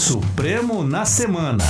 Supremo na Semana.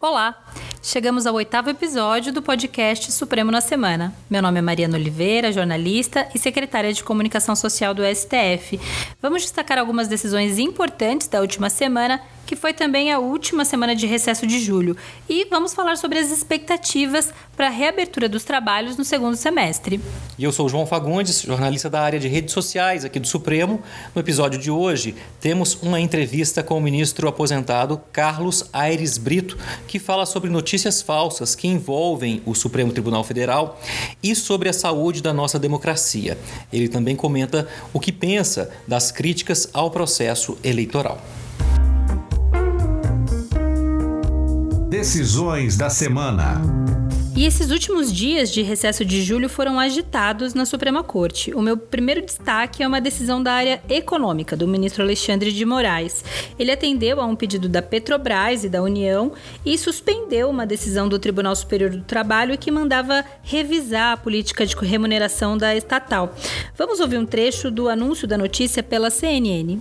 Olá! Chegamos ao oitavo episódio do podcast Supremo na Semana. Meu nome é Mariana Oliveira, jornalista e secretária de Comunicação Social do STF. Vamos destacar algumas decisões importantes da última semana que foi também a última semana de recesso de julho. E vamos falar sobre as expectativas para a reabertura dos trabalhos no segundo semestre. E eu sou João Fagundes, jornalista da área de redes sociais aqui do Supremo. No episódio de hoje, temos uma entrevista com o ministro aposentado Carlos Aires Brito, que fala sobre notícias falsas que envolvem o Supremo Tribunal Federal e sobre a saúde da nossa democracia. Ele também comenta o que pensa das críticas ao processo eleitoral. Decisões da semana. E esses últimos dias de recesso de julho foram agitados na Suprema Corte. O meu primeiro destaque é uma decisão da área econômica do ministro Alexandre de Moraes. Ele atendeu a um pedido da Petrobras e da União e suspendeu uma decisão do Tribunal Superior do Trabalho que mandava revisar a política de remuneração da estatal. Vamos ouvir um trecho do anúncio da notícia pela CNN.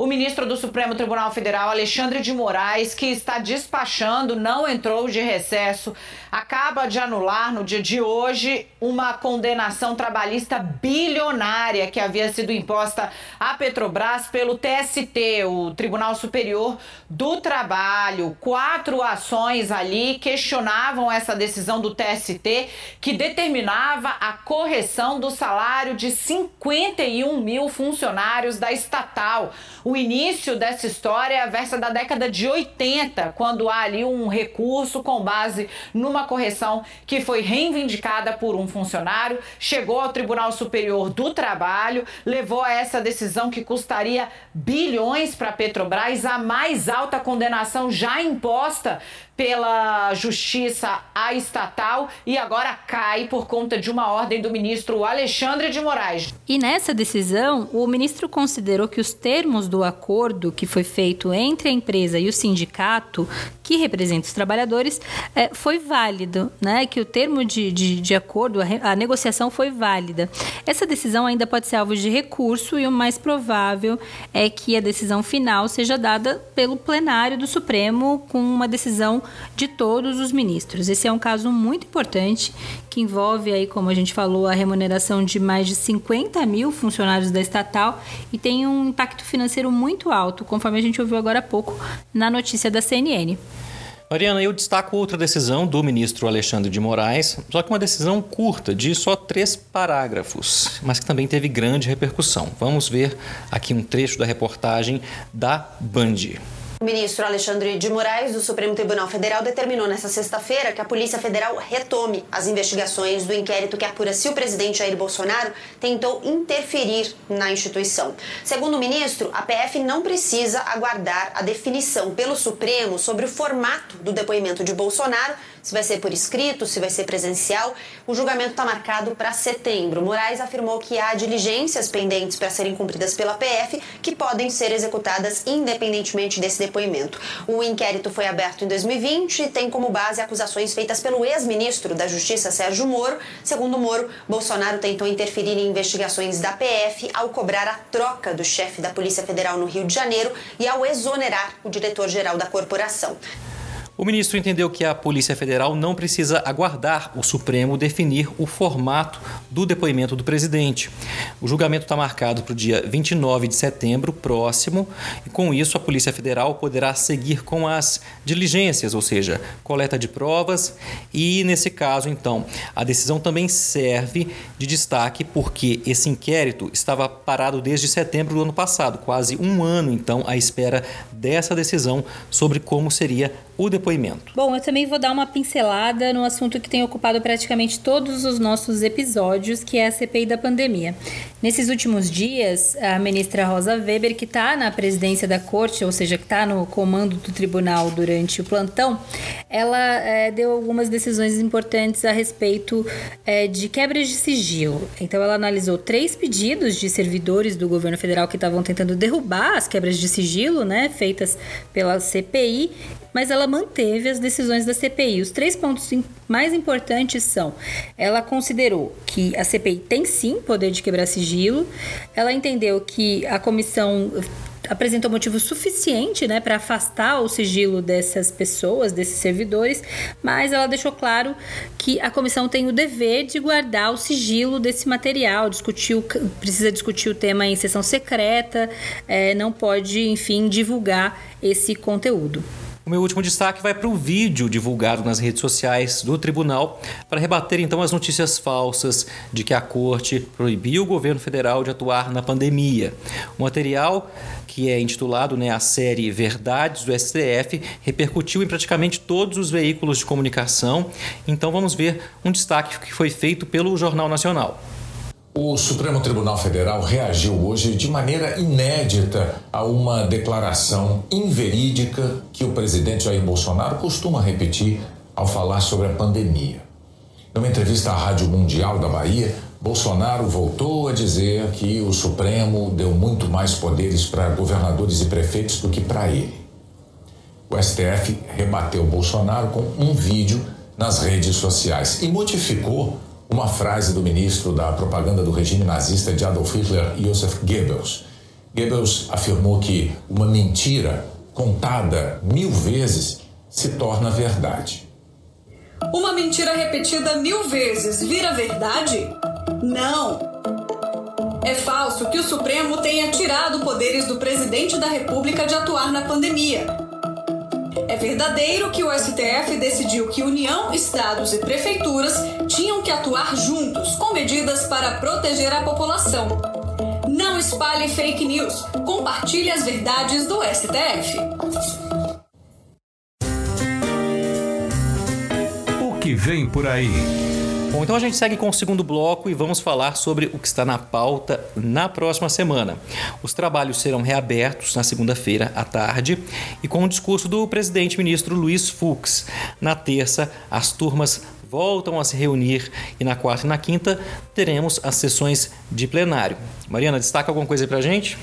O ministro do Supremo Tribunal Federal, Alexandre de Moraes, que está despachando, não entrou de recesso, acaba de anular no dia de hoje uma condenação trabalhista bilionária que havia sido imposta à Petrobras pelo TST, o Tribunal Superior do Trabalho. Quatro ações ali questionavam essa decisão do TST que determinava a correção do salário de 51 mil funcionários da estatal. O início dessa história versa da década de 80, quando há ali um recurso com base numa correção que foi reivindicada por um funcionário, chegou ao Tribunal Superior do Trabalho, levou a essa decisão que custaria bilhões para a Petrobras, a mais alta condenação já imposta pela justiça à estatal e agora cai por conta de uma ordem do ministro Alexandre de Moraes. E nessa decisão, o ministro considerou que os termos do acordo que foi feito entre a empresa e o sindicato, que representa os trabalhadores, é, foi válido, né? Que o termo de, de, de acordo, a, a negociação foi válida. Essa decisão ainda pode ser alvo de recurso e o mais provável é que a decisão final seja dada pelo plenário do Supremo com uma decisão de todos os ministros. Esse é um caso muito importante que envolve aí, como a gente falou, a remuneração de mais de 50 mil funcionários da estatal e tem um impacto financeiro muito alto, conforme a gente ouviu agora há pouco na notícia da CNN. Mariana, eu destaco outra decisão do ministro Alexandre de Moraes, só que uma decisão curta, de só três parágrafos, mas que também teve grande repercussão. Vamos ver aqui um trecho da reportagem da Band. O ministro Alexandre de Moraes, do Supremo Tribunal Federal, determinou nesta sexta-feira que a Polícia Federal retome as investigações do inquérito que apura se o presidente Jair Bolsonaro tentou interferir na instituição. Segundo o ministro, a PF não precisa aguardar a definição pelo Supremo sobre o formato do depoimento de Bolsonaro se vai ser por escrito, se vai ser presencial. O julgamento está marcado para setembro. Moraes afirmou que há diligências pendentes para serem cumpridas pela PF que podem ser executadas independentemente desse depoimento. O inquérito foi aberto em 2020 e tem como base acusações feitas pelo ex-ministro da Justiça, Sérgio Moro. Segundo Moro, Bolsonaro tentou interferir em investigações da PF ao cobrar a troca do chefe da Polícia Federal no Rio de Janeiro e ao exonerar o diretor-geral da corporação. O ministro entendeu que a Polícia Federal não precisa aguardar o Supremo definir o formato do depoimento do presidente. O julgamento está marcado para o dia 29 de setembro próximo, e com isso a Polícia Federal poderá seguir com as diligências, ou seja, coleta de provas, e nesse caso, então, a decisão também serve de destaque porque esse inquérito estava parado desde setembro do ano passado, quase um ano, então, à espera dessa decisão sobre como seria o depoimento. Bom, eu também vou dar uma pincelada no assunto que tem ocupado praticamente todos os nossos episódios, que é a CPI da pandemia. Nesses últimos dias, a ministra Rosa Weber, que está na presidência da corte, ou seja, que está no comando do tribunal durante o plantão, ela é, deu algumas decisões importantes a respeito é, de quebras de sigilo. Então, ela analisou três pedidos de servidores do governo federal que estavam tentando derrubar as quebras de sigilo, né, feitas pela CPI, mas ela manteve as decisões da CPI. Os três pontos mais importantes são: ela considerou que a CPI tem sim poder de quebrar sigilo, ela entendeu que a comissão apresentou motivo suficiente né, para afastar o sigilo dessas pessoas, desses servidores, mas ela deixou claro que a comissão tem o dever de guardar o sigilo desse material, discutir precisa discutir o tema em sessão secreta, é, não pode, enfim, divulgar esse conteúdo. O meu último destaque vai para o vídeo divulgado nas redes sociais do tribunal para rebater então as notícias falsas de que a corte proibiu o governo federal de atuar na pandemia. O material que é intitulado né, a série Verdades do STF, repercutiu em praticamente todos os veículos de comunicação. Então vamos ver um destaque que foi feito pelo Jornal Nacional. O Supremo Tribunal Federal reagiu hoje de maneira inédita a uma declaração inverídica que o presidente Jair Bolsonaro costuma repetir ao falar sobre a pandemia. Numa entrevista à Rádio Mundial da Bahia, Bolsonaro voltou a dizer que o Supremo deu muito mais poderes para governadores e prefeitos do que para ele. O STF rebateu Bolsonaro com um vídeo nas redes sociais e modificou uma frase do ministro da propaganda do regime nazista de Adolf Hitler, Joseph Goebbels. Goebbels afirmou que uma mentira contada mil vezes se torna verdade. Uma mentira repetida mil vezes vira verdade? Não! É falso que o Supremo tenha tirado poderes do presidente da República de atuar na pandemia. É verdadeiro que o STF decidiu que União, estados e prefeituras tinham que atuar juntos com medidas para proteger a população. Não espalhe fake news. Compartilhe as verdades do STF. O que vem por aí? Bom, então a gente segue com o segundo bloco e vamos falar sobre o que está na pauta na próxima semana. Os trabalhos serão reabertos na segunda-feira à tarde e com o discurso do presidente ministro Luiz Fux. Na terça, as turmas voltam a se reunir e na quarta e na quinta teremos as sessões de plenário. Mariana, destaca alguma coisa aí pra gente?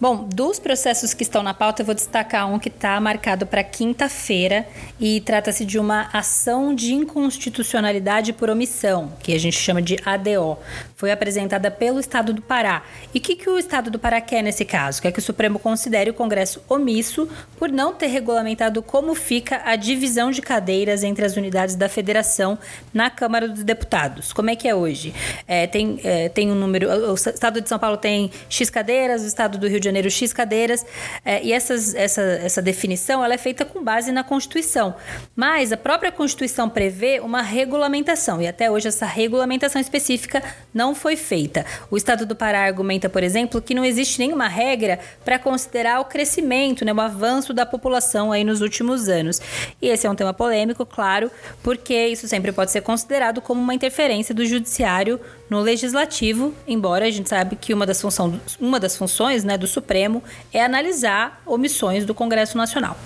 Bom, dos processos que estão na pauta, eu vou destacar um que está marcado para quinta-feira e trata-se de uma ação de inconstitucionalidade por omissão, que a gente chama de ADO. Foi apresentada pelo Estado do Pará. E o que, que o Estado do Pará quer nesse caso? Quer que o Supremo considere o Congresso omisso por não ter regulamentado como fica a divisão de cadeiras entre as unidades da federação na Câmara dos Deputados. Como é que é hoje? É, tem, é, tem um número. O Estado de São Paulo tem X cadeiras, o Estado do Rio de Janeiro X cadeiras, é, e essas, essa, essa definição ela é feita com base na Constituição. Mas a própria Constituição prevê uma regulamentação, e até hoje essa regulamentação específica não foi feita. O Estado do Pará argumenta, por exemplo, que não existe nenhuma regra para considerar o crescimento, né, o avanço da população aí nos últimos anos. E esse é um tema polêmico, claro, porque isso sempre pode ser considerado como uma interferência do judiciário no legislativo, embora a gente sabe que uma das, função, uma das funções né, do Supremo é analisar omissões do Congresso Nacional.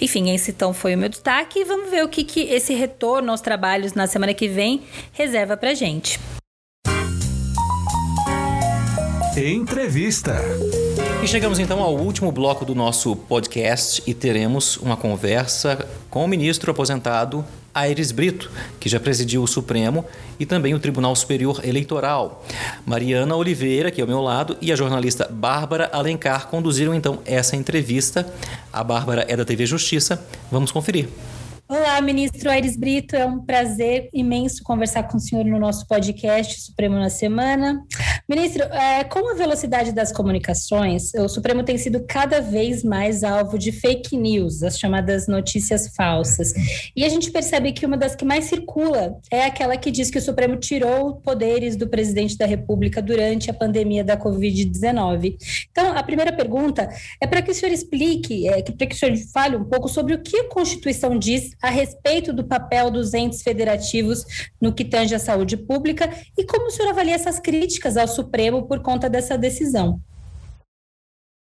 Enfim, esse então foi o meu destaque e vamos ver o que, que esse retorno aos trabalhos na semana que vem reserva pra gente. Entrevista. E chegamos então ao último bloco do nosso podcast e teremos uma conversa com o ministro aposentado Aires Brito, que já presidiu o Supremo e também o Tribunal Superior Eleitoral. Mariana Oliveira, que é ao meu lado, e a jornalista Bárbara Alencar conduziram então essa entrevista. A Bárbara é da TV Justiça. Vamos conferir. Olá, ministro Aires Brito. É um prazer imenso conversar com o senhor no nosso podcast Supremo na Semana. Ministro, é, com a velocidade das comunicações, o Supremo tem sido cada vez mais alvo de fake news, as chamadas notícias falsas. E a gente percebe que uma das que mais circula é aquela que diz que o Supremo tirou poderes do presidente da República durante a pandemia da Covid-19. Então, a primeira pergunta é para que o senhor explique, é, para que o senhor fale um pouco sobre o que a Constituição diz a respeito do papel dos entes federativos no que tange à saúde pública e como o senhor avalia essas críticas ao Supremo por conta dessa decisão.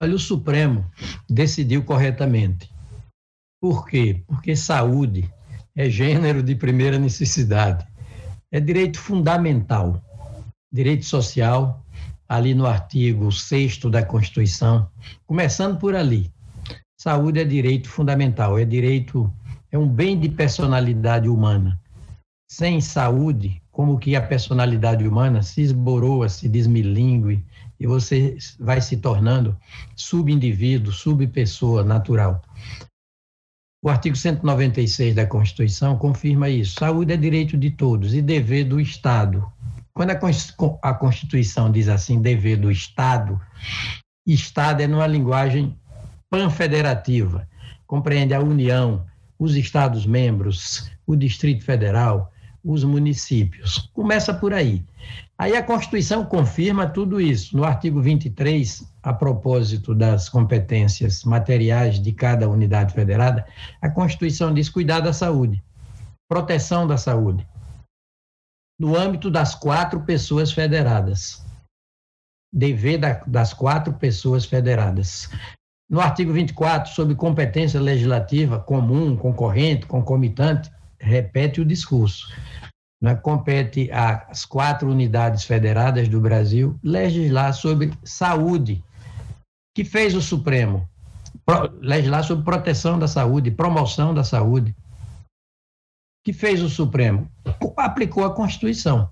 Olha, o Supremo decidiu corretamente. Por quê? Porque saúde é gênero de primeira necessidade, é direito fundamental, direito social, ali no artigo 6 da Constituição, começando por ali. Saúde é direito fundamental, é direito é um bem de personalidade humana. Sem saúde, como que a personalidade humana se esboroa, se desmilingue e você vai se tornando subindivíduo, subpessoa natural. O artigo 196 da Constituição confirma isso. Saúde é direito de todos e dever do Estado. Quando a Constituição diz assim, dever do Estado, Estado é numa linguagem panfederativa, compreende a União, os Estados-membros, o Distrito Federal, os municípios. Começa por aí. Aí a Constituição confirma tudo isso. No artigo 23, a propósito das competências materiais de cada unidade federada, a Constituição diz cuidar da saúde, proteção da saúde, no âmbito das quatro pessoas federadas. Dever da, das quatro pessoas federadas. No artigo 24, sobre competência legislativa comum, concorrente, concomitante, repete o discurso. Né? Compete às quatro unidades federadas do Brasil legislar sobre saúde. que fez o Supremo? Pro, legislar sobre proteção da saúde, promoção da saúde. que fez o Supremo? Aplicou a Constituição.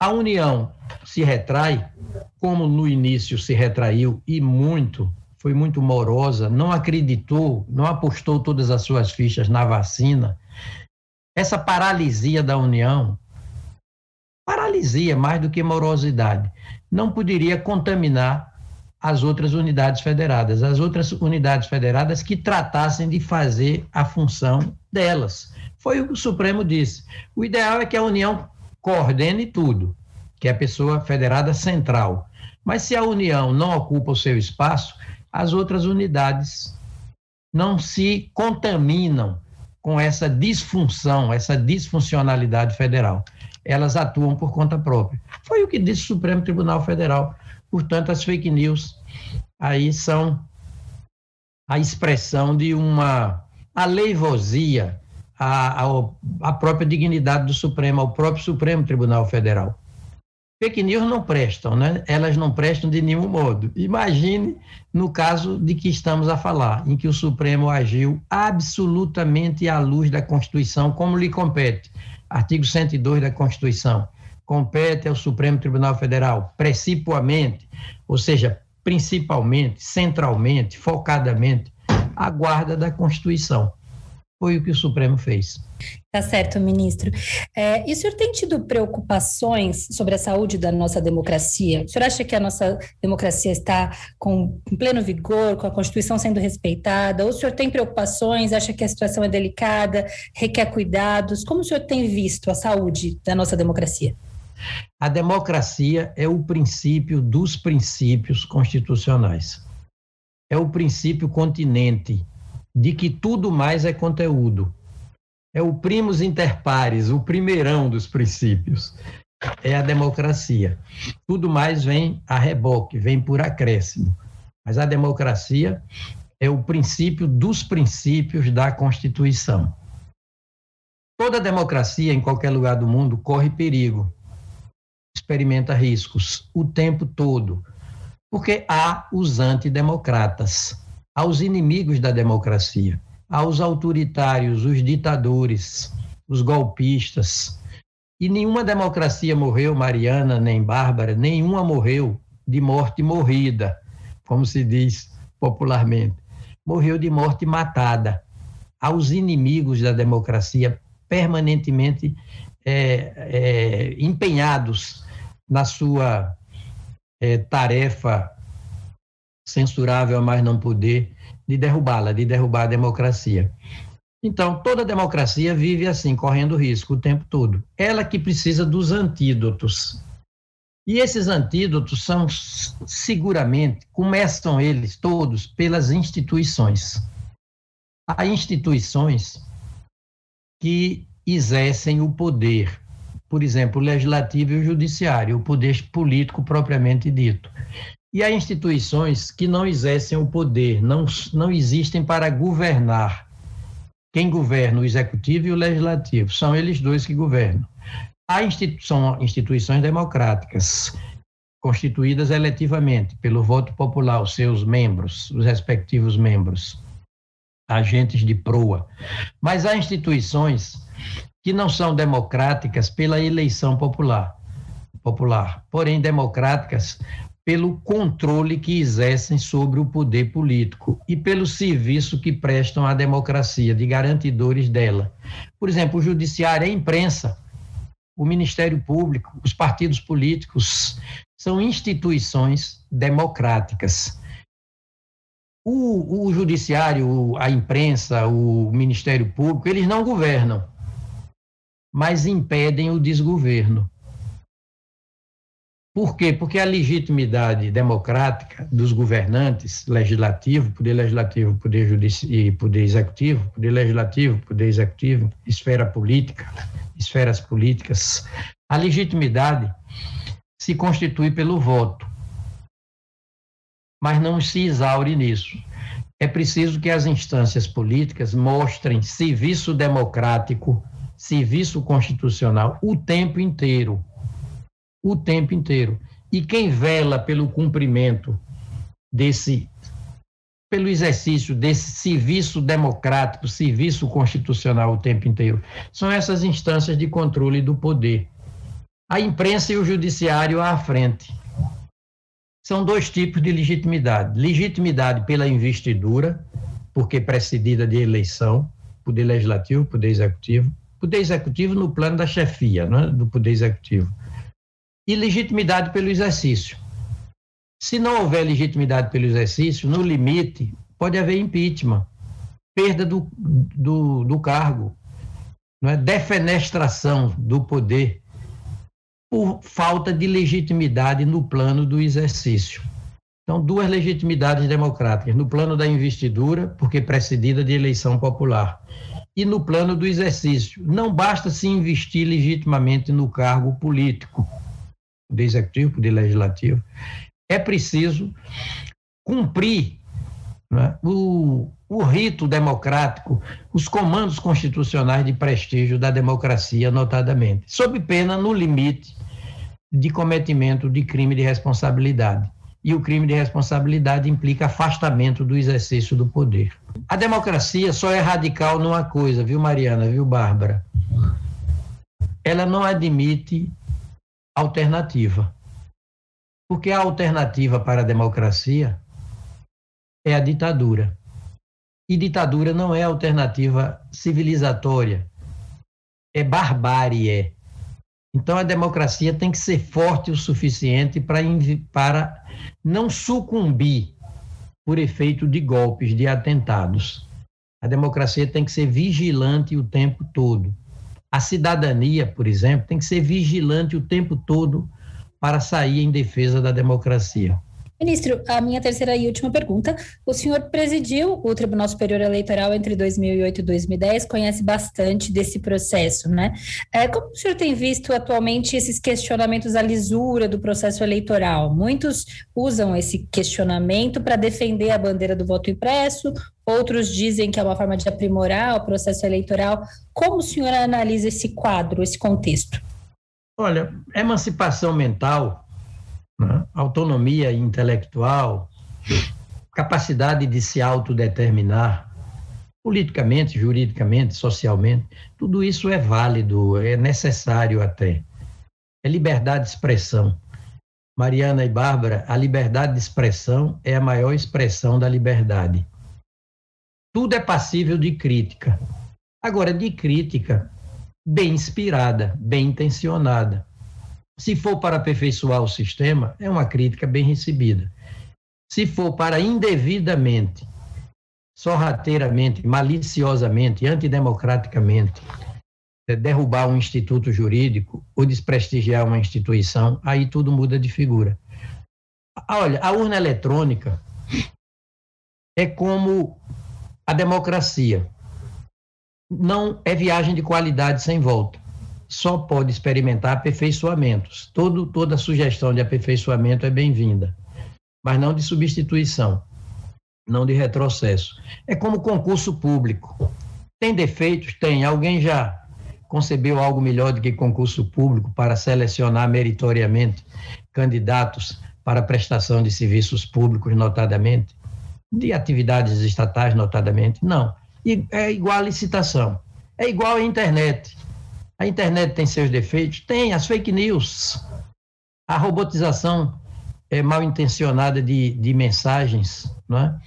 A União se retrai, como no início se retraiu, e muito, foi muito morosa, não acreditou, não apostou todas as suas fichas na vacina, essa paralisia da União, paralisia mais do que morosidade, não poderia contaminar as outras unidades federadas, as outras unidades federadas que tratassem de fazer a função delas. Foi o que o Supremo disse. O ideal é que a União coordene tudo, que é a pessoa federada central. Mas se a União não ocupa o seu espaço, as outras unidades não se contaminam com essa disfunção, essa disfuncionalidade federal. Elas atuam por conta própria. Foi o que disse o Supremo Tribunal Federal. Portanto, as fake news aí são a expressão de uma aleivosia à, à, própria dignidade do Supremo, ao próprio Supremo Tribunal Federal. Fake news não prestam, né? Elas não prestam de nenhum modo. Imagine no caso de que estamos a falar, em que o Supremo agiu absolutamente à luz da Constituição, como lhe compete. Artigo 102 da Constituição. Compete ao Supremo Tribunal Federal, precipuamente, ou seja, principalmente, centralmente, focadamente, a guarda da Constituição. Foi o que o Supremo fez. Tá certo, ministro. É, e o senhor tem tido preocupações sobre a saúde da nossa democracia? O senhor acha que a nossa democracia está com pleno vigor, com a Constituição sendo respeitada? Ou o senhor tem preocupações, acha que a situação é delicada, requer cuidados? Como o senhor tem visto a saúde da nossa democracia? A democracia é o princípio dos princípios constitucionais. É o princípio continente de que tudo mais é conteúdo. É o primus inter pares, o primeirão dos princípios. É a democracia. Tudo mais vem a reboque, vem por acréscimo. Mas a democracia é o princípio dos princípios da Constituição. Toda democracia, em qualquer lugar do mundo, corre perigo, experimenta riscos o tempo todo, porque há os antidemocratas aos inimigos da democracia, aos autoritários, os ditadores, os golpistas. E nenhuma democracia morreu, Mariana, nem Bárbara, nenhuma morreu de morte morrida, como se diz popularmente. Morreu de morte matada. Aos inimigos da democracia, permanentemente é, é, empenhados na sua é, tarefa censurável a mais não poder, de derrubá-la, de derrubar a democracia. Então, toda democracia vive assim, correndo risco o tempo todo. Ela que precisa dos antídotos. E esses antídotos são, seguramente, começam eles todos pelas instituições. Há instituições que exercem o poder, por exemplo, o legislativo e o judiciário, o poder político propriamente dito. E há instituições que não exercem o poder, não, não existem para governar. Quem governa o executivo e o legislativo são eles dois que governam. Há institu são instituições democráticas, constituídas eletivamente pelo voto popular, os seus membros, os respectivos membros. agentes de proa. Mas há instituições que não são democráticas pela eleição popular, popular, porém democráticas pelo controle que exercem sobre o poder político e pelo serviço que prestam à democracia, de garantidores dela. Por exemplo, o judiciário, a imprensa, o Ministério Público, os partidos políticos são instituições democráticas. O, o judiciário, a imprensa, o Ministério Público, eles não governam, mas impedem o desgoverno. Por quê? Porque a legitimidade democrática dos governantes, legislativo, poder legislativo, poder judiciário poder executivo, poder legislativo, poder executivo, esfera política, esferas políticas, a legitimidade se constitui pelo voto. Mas não se exaure nisso. É preciso que as instâncias políticas mostrem serviço democrático, serviço constitucional o tempo inteiro o tempo inteiro. E quem vela pelo cumprimento desse, pelo exercício desse serviço democrático, serviço constitucional o tempo inteiro, são essas instâncias de controle do poder. A imprensa e o judiciário à frente. São dois tipos de legitimidade: legitimidade pela investidura, porque precedida de eleição, poder legislativo, poder executivo, poder executivo no plano da chefia, né, do poder executivo e legitimidade pelo exercício. Se não houver legitimidade pelo exercício, no limite, pode haver impeachment, perda do, do, do cargo, não é? defenestração do poder por falta de legitimidade no plano do exercício. Então, duas legitimidades democráticas, no plano da investidura, porque precedida de eleição popular, e no plano do exercício. Não basta se investir legitimamente no cargo político poder executivo, poder legislativo, é preciso cumprir né, o, o rito democrático, os comandos constitucionais de prestígio da democracia, notadamente, sob pena, no limite, de cometimento de crime de responsabilidade. E o crime de responsabilidade implica afastamento do exercício do poder. A democracia só é radical numa coisa, viu, Mariana, viu, Bárbara? Ela não admite alternativa. Porque a alternativa para a democracia é a ditadura. E ditadura não é alternativa civilizatória, é barbárie. Então a democracia tem que ser forte o suficiente para, para não sucumbir por efeito de golpes, de atentados. A democracia tem que ser vigilante o tempo todo. A cidadania, por exemplo, tem que ser vigilante o tempo todo para sair em defesa da democracia. Ministro, a minha terceira e última pergunta. O senhor presidiu o Tribunal Superior Eleitoral entre 2008 e 2010, conhece bastante desse processo, né? É, como o senhor tem visto atualmente esses questionamentos à lisura do processo eleitoral? Muitos usam esse questionamento para defender a bandeira do voto impresso, outros dizem que é uma forma de aprimorar o processo eleitoral. Como o senhor analisa esse quadro, esse contexto? Olha, emancipação mental né? autonomia intelectual, capacidade de se autodeterminar, politicamente, juridicamente, socialmente, tudo isso é válido, é necessário até. É liberdade de expressão. Mariana e Bárbara, a liberdade de expressão é a maior expressão da liberdade. Tudo é passível de crítica. Agora, de crítica bem inspirada, bem intencionada. Se for para aperfeiçoar o sistema, é uma crítica bem recebida. Se for para indevidamente, sorrateiramente, maliciosamente, antidemocraticamente, é, derrubar um instituto jurídico ou desprestigiar uma instituição, aí tudo muda de figura. Olha, a urna eletrônica é como a democracia. Não é viagem de qualidade sem volta só pode experimentar aperfeiçoamentos. Todo, toda sugestão de aperfeiçoamento é bem-vinda, mas não de substituição, não de retrocesso. É como concurso público. Tem defeitos? Tem. Alguém já concebeu algo melhor do que concurso público para selecionar meritoriamente candidatos para prestação de serviços públicos, notadamente? de atividades estatais, notadamente. Não. E é igual a licitação. É igual à internet. A internet tem seus defeitos? Tem. As fake news, a robotização é, mal intencionada de, de mensagens, não é?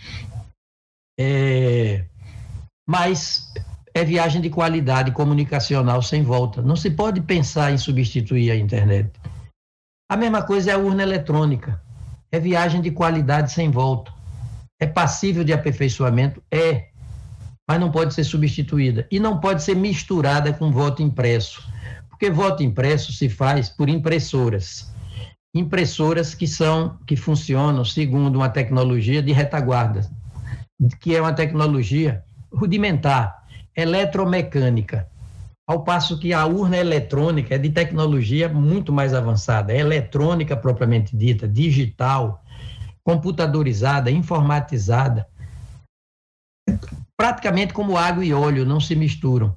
é? Mas é viagem de qualidade comunicacional sem volta. Não se pode pensar em substituir a internet. A mesma coisa é a urna eletrônica. É viagem de qualidade sem volta. É passível de aperfeiçoamento? É. Mas não pode ser substituída. E não pode ser misturada com voto impresso. Porque voto impresso se faz por impressoras. Impressoras que são que funcionam segundo uma tecnologia de retaguarda, que é uma tecnologia rudimentar eletromecânica, ao passo que a urna eletrônica é de tecnologia muito mais avançada, é eletrônica propriamente dita, digital, computadorizada, informatizada. Praticamente como água e óleo não se misturam.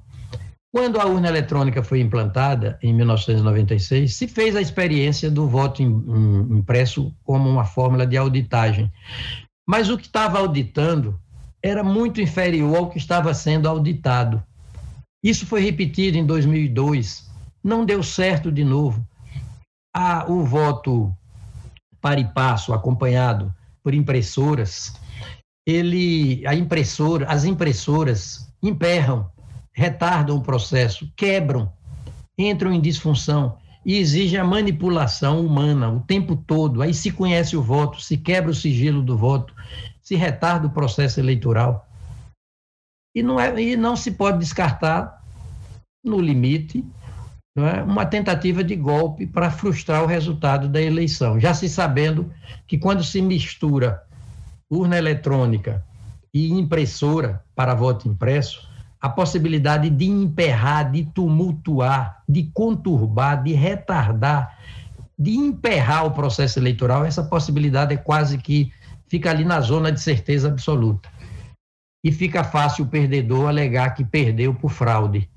Quando a urna eletrônica foi implantada, em 1996, se fez a experiência do voto impresso como uma fórmula de auditagem. Mas o que estava auditando era muito inferior ao que estava sendo auditado. Isso foi repetido em 2002, não deu certo de novo. Ah, o voto para e passo, acompanhado por impressoras, ele, a impressora, as impressoras emperram, retardam o processo, quebram, entram em disfunção e exigem a manipulação humana o tempo todo. Aí se conhece o voto, se quebra o sigilo do voto, se retarda o processo eleitoral. E não, é, e não se pode descartar, no limite, é, uma tentativa de golpe para frustrar o resultado da eleição, já se sabendo que quando se mistura urna eletrônica e impressora para voto impresso, a possibilidade de emperrar, de tumultuar, de conturbar, de retardar, de emperrar o processo eleitoral, essa possibilidade é quase que fica ali na zona de certeza absoluta. E fica fácil o perdedor alegar que perdeu por fraude,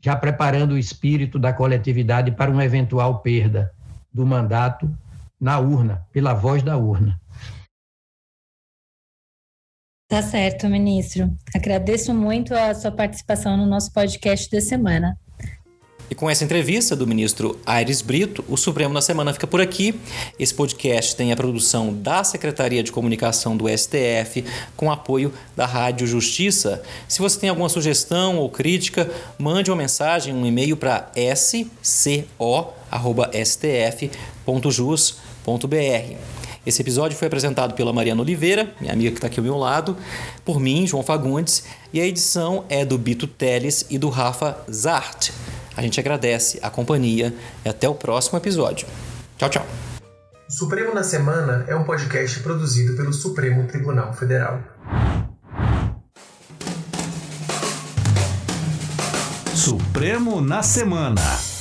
já preparando o espírito da coletividade para uma eventual perda do mandato na urna, pela voz da urna. Tá certo, ministro. Agradeço muito a sua participação no nosso podcast da semana. E com essa entrevista do ministro Aires Brito, o Supremo na Semana fica por aqui. Esse podcast tem a produção da Secretaria de Comunicação do STF, com apoio da Rádio Justiça. Se você tem alguma sugestão ou crítica, mande uma mensagem, um e-mail para sco.stf.jus.br. Esse episódio foi apresentado pela Mariana Oliveira, minha amiga que está aqui ao meu lado, por mim, João Fagundes, e a edição é do Bito Teles e do Rafa Zart. A gente agradece a companhia e até o próximo episódio. Tchau, tchau. Supremo na Semana é um podcast produzido pelo Supremo Tribunal Federal. Supremo na Semana.